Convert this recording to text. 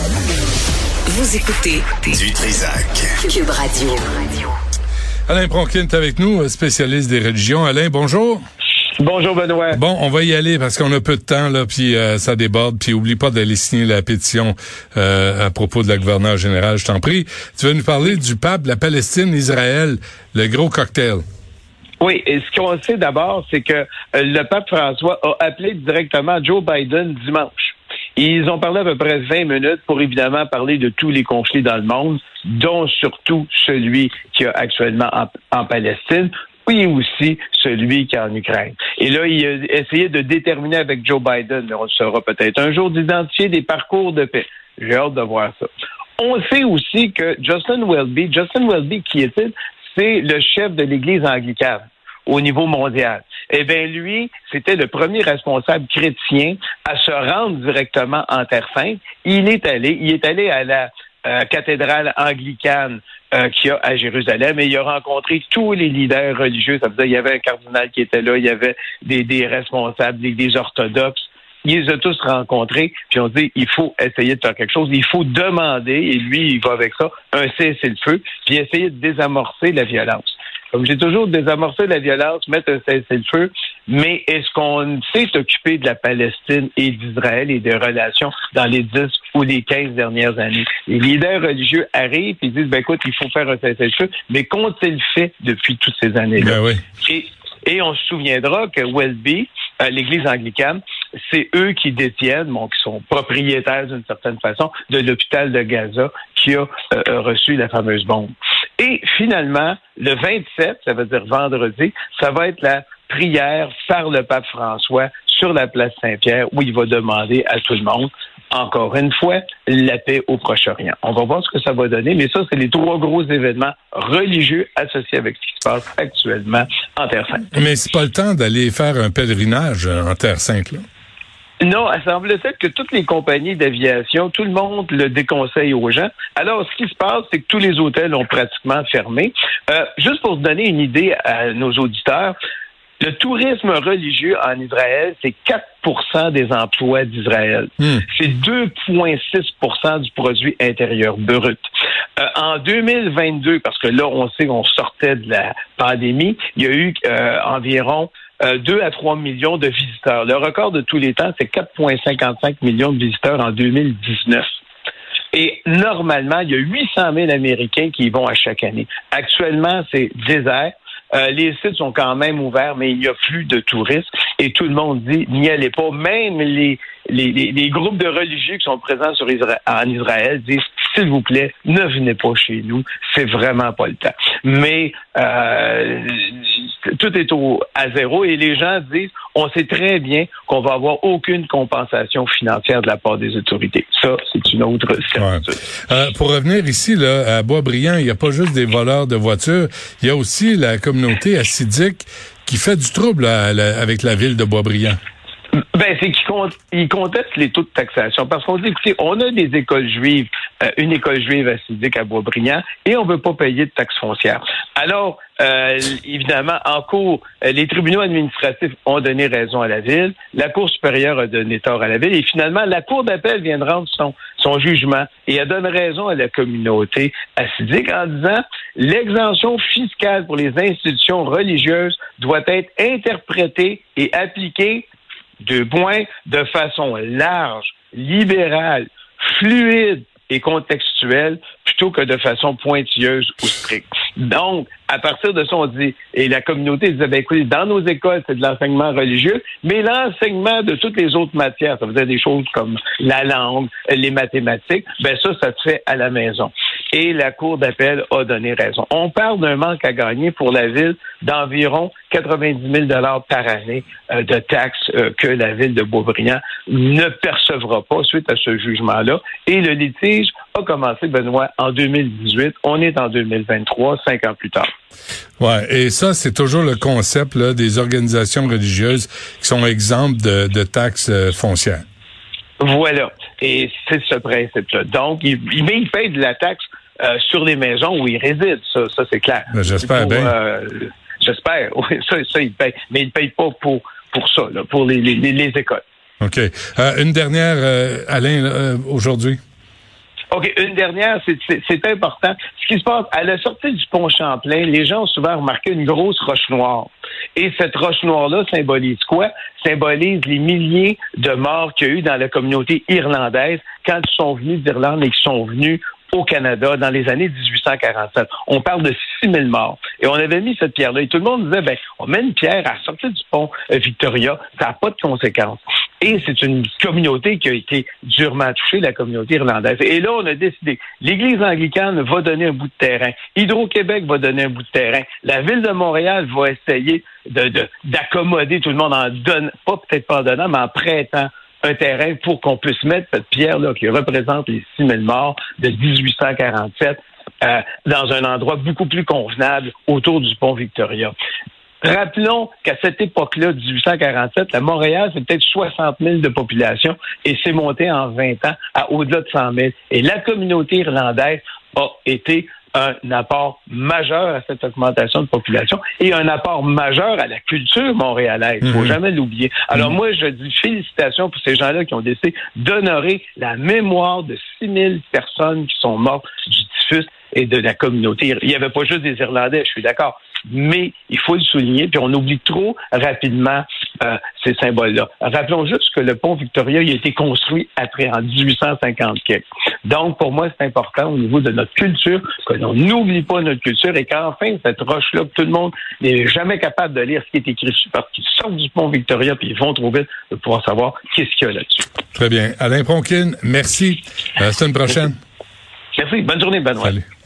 Vous écoutez Du Trisac. Cube Radio. Alain Pronkin est avec nous, spécialiste des religions. Alain, bonjour. Bonjour Benoît. Bon, on va y aller parce qu'on a peu de temps là, puis euh, ça déborde. Puis oublie pas d'aller signer la pétition euh, à propos de la gouverneure générale. Je t'en prie. Tu vas nous parler du pape, la Palestine, Israël, le gros cocktail. Oui, et ce qu'on sait d'abord, c'est que euh, le pape François a appelé directement Joe Biden dimanche. Ils ont parlé à peu près 20 minutes pour évidemment parler de tous les conflits dans le monde, dont surtout celui qui a actuellement en, Palestine, oui aussi celui qui est en Ukraine. Et là, il a essayé de déterminer avec Joe Biden, mais on le saura peut-être un jour, d'identifier des parcours de paix. J'ai hâte de voir ça. On sait aussi que Justin Welby, Justin Welby, qui est-il? C'est le chef de l'Église anglicane au niveau mondial. Eh bien, lui, c'était le premier responsable chrétien à se rendre directement en Terre Sainte. Il est allé, il est allé à la euh, cathédrale anglicane euh, qu'il y a à Jérusalem et il a rencontré tous les leaders religieux. Ça veut dire il y avait un cardinal qui était là, il y avait des, des responsables, des, des orthodoxes. Il les a tous rencontrés, puis on dit il faut essayer de faire quelque chose, il faut demander, et lui, il va avec ça, un cessez-le-feu, puis essayer de désamorcer la violence. Comme j'ai toujours désamorcé la violence, mettre un cessez-le-feu, mais est-ce qu'on s'est occupé de la Palestine et d'Israël et des relations dans les 10 ou les 15 dernières années? Les leaders religieux arrivent et disent, ben écoute, il faut faire un cessez-le-feu, mais qu'ont-ils fait depuis toutes ces années-là? Ben oui. Et, et on se souviendra que Welby, euh, l'Église anglicane, c'est eux qui détiennent, bon, qui sont propriétaires d'une certaine façon de l'hôpital de Gaza qui a euh, reçu la fameuse bombe. Et finalement, le 27, ça veut dire vendredi, ça va être la prière par le pape François sur la place Saint-Pierre où il va demander à tout le monde, encore une fois, la paix au Proche-Orient. On va voir ce que ça va donner, mais ça, c'est les trois gros événements religieux associés avec ce qui se passe actuellement en Terre Sainte. Mais c'est pas le temps d'aller faire un pèlerinage en Terre Sainte, là. Non, il semble-t-il que toutes les compagnies d'aviation, tout le monde le déconseille aux gens. Alors, ce qui se passe, c'est que tous les hôtels ont pratiquement fermé. Euh, juste pour donner une idée à nos auditeurs, le tourisme religieux en Israël, c'est 4 des emplois d'Israël. Hmm. C'est 2,6% du produit intérieur brut. Euh, en 2022, parce que là, on sait qu'on sortait de la pandémie, il y a eu euh, environ euh, 2 à 3 millions de visiteurs. Le record de tous les temps, c'est 4,55 millions de visiteurs en 2019. Et normalement, il y a 800 000 Américains qui y vont à chaque année. Actuellement, c'est désert. Euh, les sites sont quand même ouverts, mais il n'y a plus de touristes. Et tout le monde dit, n'y allez pas. Même les, les, les, les groupes de religieux qui sont présents sur Isra- en Israël disent, s'il vous plaît, ne venez pas chez nous. C'est vraiment pas le temps. Mais euh, tout est au, à zéro et les gens disent, on sait très bien qu'on va avoir aucune compensation financière de la part des autorités. Ça, c'est une autre certitude. Euh, pour revenir ici, là, à Boisbriand, il n'y a pas juste des voleurs de voitures, il y a aussi la communauté assidique qui fait du trouble la- avec la ville de Boisbriand. Ben, c'est qu'ils con- ils contestent les taux de taxation. Parce qu'on dit, écoutez, on a des écoles juives, euh, une école juive assidique à Boisbriand, et on ne veut pas payer de taxes foncières. Alors, euh, évidemment, en cours, euh, les tribunaux administratifs ont donné raison à la ville, la Cour supérieure a donné tort à la ville, et finalement, la Cour d'appel vient de rendre son, jugement et elle donne raison à la communauté assidique en disant l'exemption fiscale pour les institutions religieuses doit être interprétée et appliquée deux points, de façon large, libérale, fluide et contextuelle, plutôt que de façon pointilleuse ou stricte. Donc, à partir de ça, on dit, et la communauté disait, ben écoutez, dans nos écoles, c'est de l'enseignement religieux, mais l'enseignement de toutes les autres matières, ça dire des choses comme la langue, les mathématiques, ben ça, ça se fait à la maison. Et la Cour d'appel a donné raison. On parle d'un manque à gagner pour la ville d'environ 90 000 par année euh, de taxes euh, que la ville de Beaubriand ne percevra pas suite à ce jugement-là. Et le litige a commencé, Benoît, en 2018. On est en 2023, cinq ans plus tard. Ouais, et ça, c'est toujours le concept là, des organisations religieuses qui sont exemptes de, de taxes euh, foncières. Voilà. Et c'est ce principe-là. Donc, il, mais il paye de la taxe euh, sur les maisons où il réside. Ça, ça c'est clair. Ben, J'espère bien. euh, J'espère. Oui, ça, ça, il paye. Mais il paye pas pour, pour ça, là, pour les, les, les écoles. OK. Euh, une dernière, Alain, aujourd'hui. OK, une dernière, c'est important. Ce qui se passe, à la sortie du pont Champlain, les gens ont souvent remarqué une grosse roche noire. Et cette roche noire-là symbolise quoi? Symbolise les milliers de morts qu'il y a eu dans la communauté irlandaise quand ils sont venus d'Irlande et qu'ils sont venus au Canada dans les années 1847. On parle de 6 000 morts. Et on avait mis cette pierre-là. Et tout le monde disait, ben, on met une pierre à la sortie du pont euh, Victoria. Ça n'a pas de conséquences. Et c'est une communauté qui a été durement touchée, la communauté irlandaise. Et là, on a décidé, l'Église anglicane va donner un bout de terrain. Hydro-Québec va donner un bout de terrain. La Ville de Montréal va essayer d'accommoder tout le monde en donnant, pas peut-être pas en donnant, mais en prêtant un terrain pour qu'on puisse mettre cette pierre-là qui représente les 6 000 morts de 1847 euh, dans un endroit beaucoup plus convenable autour du pont Victoria. Rappelons qu'à cette époque-là, 1847, la Montréal, c'est peut-être 60 000 de population et c'est monté en 20 ans à au-delà de 100 000. Et la communauté irlandaise a été un apport majeur à cette augmentation de population et un apport majeur à la culture montréalaise. Il faut mhm. jamais l'oublier. Alors mhm. moi, je dis félicitations pour ces gens-là qui ont décidé d'honorer la mémoire de 6000 personnes qui sont mortes du typhus et de la communauté. Il n'y avait pas juste des Irlandais, je suis d'accord mais il faut le souligner, puis on oublie trop rapidement euh, ces symboles-là. Rappelons juste que le pont Victoria il a été construit après, en 1850 Donc, pour moi, c'est important au niveau de notre culture, que l'on n'oublie pas notre culture et qu'enfin, cette roche-là, tout le monde n'est jamais capable de lire ce qui est écrit dessus parce qu'ils sortent du pont Victoria puis ils vont trop vite de pouvoir savoir qu'est-ce qu'il y a là-dessus. Très bien. Alain Pronkin, merci. À la semaine prochaine. Merci. Bonne journée, Benoît. Salut.